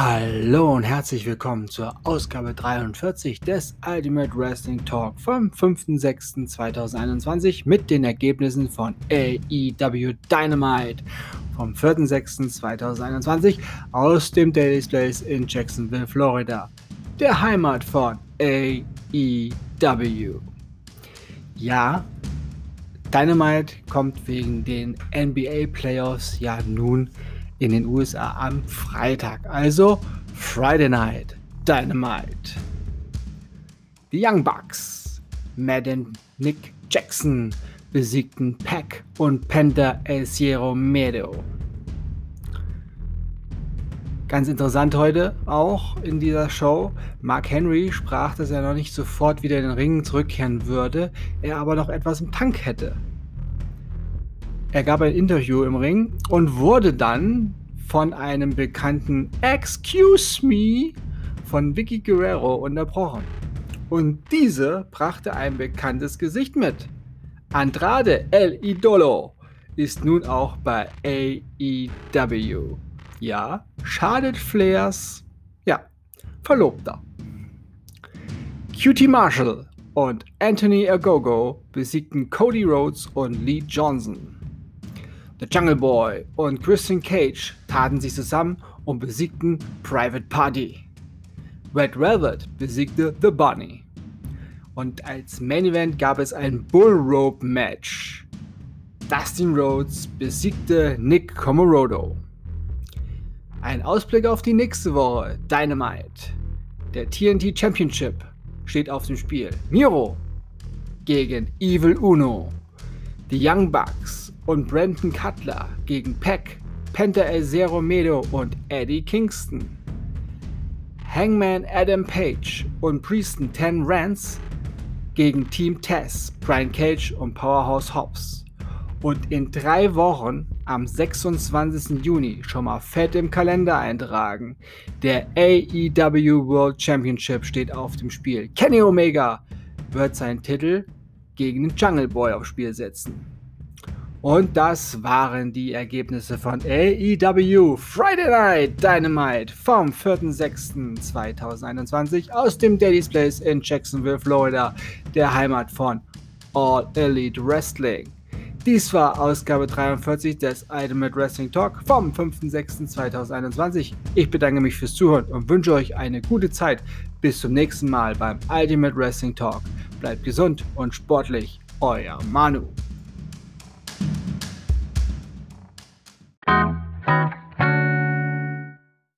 Hallo und herzlich willkommen zur Ausgabe 43 des Ultimate Wrestling Talk vom 5.6.2021 mit den Ergebnissen von AEW Dynamite vom 4.6.2021 aus dem Daily's Place in Jacksonville, Florida, der Heimat von AEW. Ja, Dynamite kommt wegen den NBA Playoffs ja nun in den USA am Freitag, also Friday Night Dynamite. Die Young Bucks, Madden Nick Jackson besiegten Pack und Penta El Sierra Medo. Ganz interessant heute auch in dieser Show. Mark Henry sprach, dass er noch nicht sofort wieder in den Ring zurückkehren würde, er aber noch etwas im Tank hätte. Er gab ein Interview im Ring und wurde dann von einem bekannten Excuse me von Vicky Guerrero unterbrochen. Und diese brachte ein bekanntes Gesicht mit. Andrade El Idolo ist nun auch bei AEW. Ja, schadet Flairs, ja, Verlobter. Cutie Marshall und Anthony Agogo besiegten Cody Rhodes und Lee Johnson. The Jungle Boy und Christian Cage taten sich zusammen und besiegten Private Party. Red Velvet besiegte The Bunny. Und als Main Event gab es ein Bull Rope Match. Dustin Rhodes besiegte Nick Comorodo. Ein Ausblick auf die nächste Woche. Dynamite. Der TNT Championship steht auf dem Spiel. Miro gegen Evil Uno. Die Young Bucks und Brandon Cutler gegen Peck, Penta El Zero Medo und Eddie Kingston. Hangman Adam Page und Prieston Ten Rance gegen Team Tess, Brian Cage und Powerhouse Hobbs. Und in drei Wochen am 26. Juni schon mal fett im Kalender eintragen. Der AEW World Championship steht auf dem Spiel. Kenny Omega wird seinen Titel gegen den Jungle Boy aufs Spiel setzen. Und das waren die Ergebnisse von AEW Friday Night Dynamite vom 4.6.2021 aus dem Daddy's Place in Jacksonville, Florida, der Heimat von All Elite Wrestling. Dies war Ausgabe 43 des Ultimate Wrestling Talk vom 5.6.2021. Ich bedanke mich fürs Zuhören und wünsche euch eine gute Zeit. Bis zum nächsten Mal beim Ultimate Wrestling Talk. Bleibt gesund und sportlich. Euer Manu.